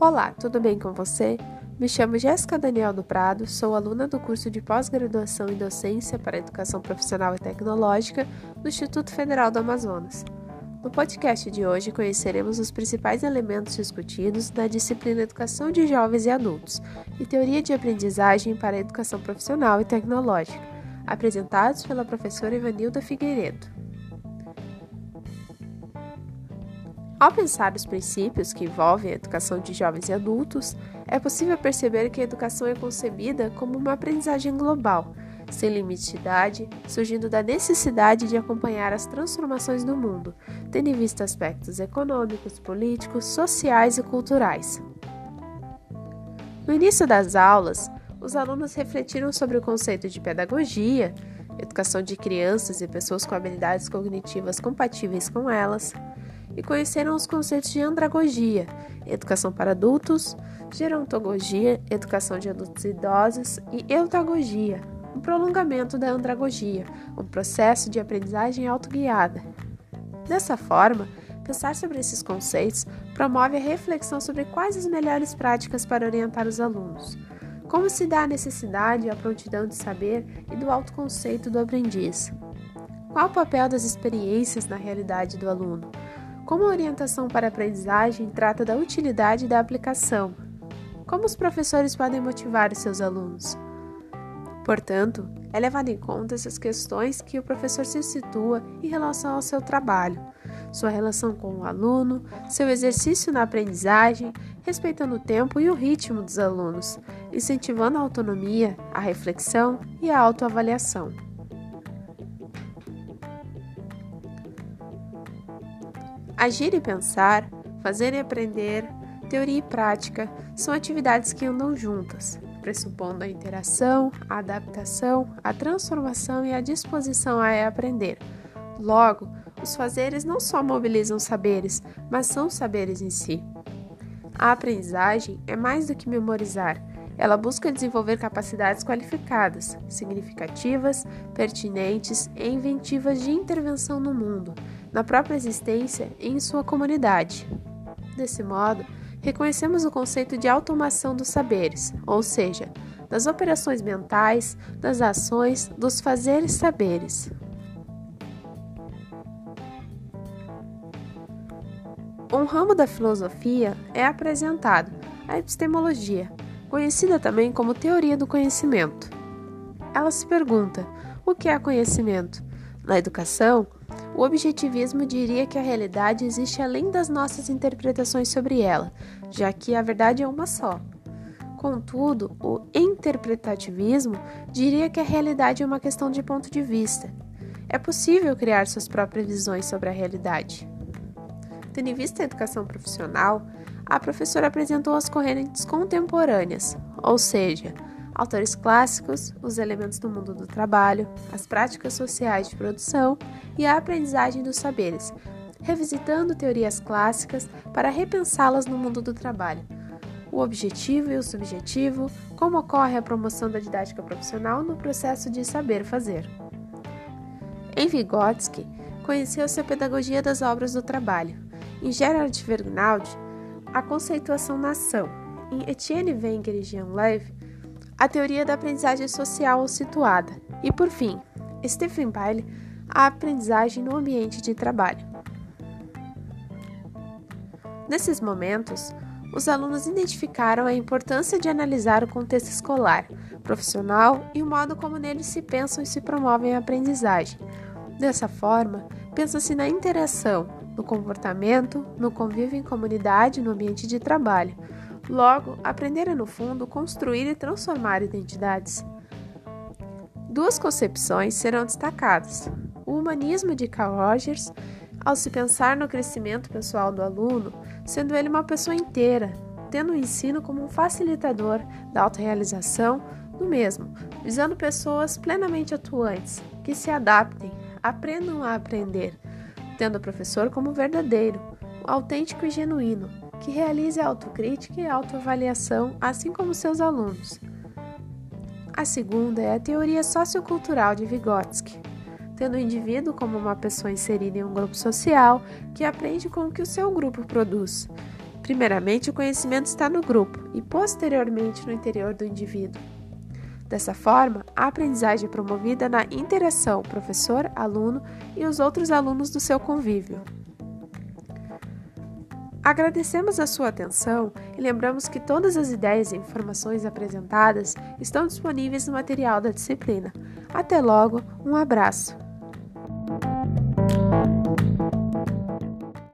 Olá, tudo bem com você? Me chamo Jéssica Daniel do Prado, sou aluna do curso de pós-graduação em docência para educação profissional e tecnológica do Instituto Federal do Amazonas. No podcast de hoje conheceremos os principais elementos discutidos na disciplina Educação de Jovens e Adultos e Teoria de Aprendizagem para a Educação Profissional e Tecnológica, apresentados pela professora Ivanilda Figueiredo. Ao pensar os princípios que envolvem a educação de jovens e adultos, é possível perceber que a educação é concebida como uma aprendizagem global, sem limite de idade, surgindo da necessidade de acompanhar as transformações do mundo, tendo em vista aspectos econômicos, políticos, sociais e culturais. No início das aulas, os alunos refletiram sobre o conceito de pedagogia, educação de crianças e pessoas com habilidades cognitivas compatíveis com elas e conheceram os conceitos de andragogia, educação para adultos, gerontogogia, educação de adultos e idosos e eutagogia, um prolongamento da andragogia, um processo de aprendizagem autoguiada. Dessa forma, pensar sobre esses conceitos promove a reflexão sobre quais as melhores práticas para orientar os alunos. Como se dá a necessidade a prontidão de saber e do autoconceito do aprendiz? Qual o papel das experiências na realidade do aluno? Como a orientação para a aprendizagem trata da utilidade da aplicação? Como os professores podem motivar os seus alunos? Portanto, é levado em conta essas questões que o professor se situa em relação ao seu trabalho, sua relação com o aluno, seu exercício na aprendizagem, respeitando o tempo e o ritmo dos alunos, incentivando a autonomia, a reflexão e a autoavaliação. Agir e pensar, fazer e aprender, teoria e prática são atividades que andam juntas, pressupondo a interação, a adaptação, a transformação e a disposição a aprender. Logo, os fazeres não só mobilizam saberes, mas são saberes em si. A aprendizagem é mais do que memorizar. Ela busca desenvolver capacidades qualificadas, significativas, pertinentes e inventivas de intervenção no mundo, na própria existência e em sua comunidade. Desse modo, reconhecemos o conceito de automação dos saberes, ou seja, das operações mentais, das ações, dos fazeres saberes. Um ramo da filosofia é apresentado, a epistemologia, conhecida também como teoria do conhecimento. Ela se pergunta: o que é conhecimento? Na educação, o objetivismo diria que a realidade existe além das nossas interpretações sobre ela, já que a verdade é uma só. Contudo, o interpretativismo diria que a realidade é uma questão de ponto de vista. É possível criar suas próprias visões sobre a realidade. Tendo em vista a educação profissional, a professora apresentou as correntes contemporâneas, ou seja, autores clássicos, os elementos do mundo do trabalho, as práticas sociais de produção e a aprendizagem dos saberes, revisitando teorias clássicas para repensá-las no mundo do trabalho. O objetivo e o subjetivo, como ocorre a promoção da didática profissional no processo de saber fazer. Em Vygotsky, conheceu-se a pedagogia das obras do trabalho. Em Gerard Vergnaud, a conceituação na ação. Em Etienne Wenger e Jean Levy, a teoria da aprendizagem social situada e, por fim, Stephen Bailey, a aprendizagem no ambiente de trabalho. Nesses momentos, os alunos identificaram a importância de analisar o contexto escolar, profissional e o modo como neles se pensam e se promovem a aprendizagem. Dessa forma, pensa-se na interação, no comportamento, no convívio em comunidade, no ambiente de trabalho, Logo, aprender é, no fundo, construir e transformar identidades. Duas concepções serão destacadas: o humanismo de Carl Rogers, ao se pensar no crescimento pessoal do aluno, sendo ele uma pessoa inteira, tendo o ensino como um facilitador da autorrealização do mesmo, visando pessoas plenamente atuantes, que se adaptem, aprendam a aprender, tendo o professor como verdadeiro, autêntico e genuíno, que realize autocrítica e autoavaliação, assim como seus alunos. A segunda é a teoria sociocultural de Vygotsky, tendo o indivíduo como uma pessoa inserida em um grupo social que aprende com o que o seu grupo produz, Primeiramente, o conhecimento está no grupo e posteriormente no interior do indivíduo. Dessa forma, a aprendizagem é promovida na interação professor-aluno e os outros alunos do seu convívio. Agradecemos a sua atenção e lembramos que todas as ideias e informações apresentadas estão disponíveis no material da disciplina. Até logo, um abraço!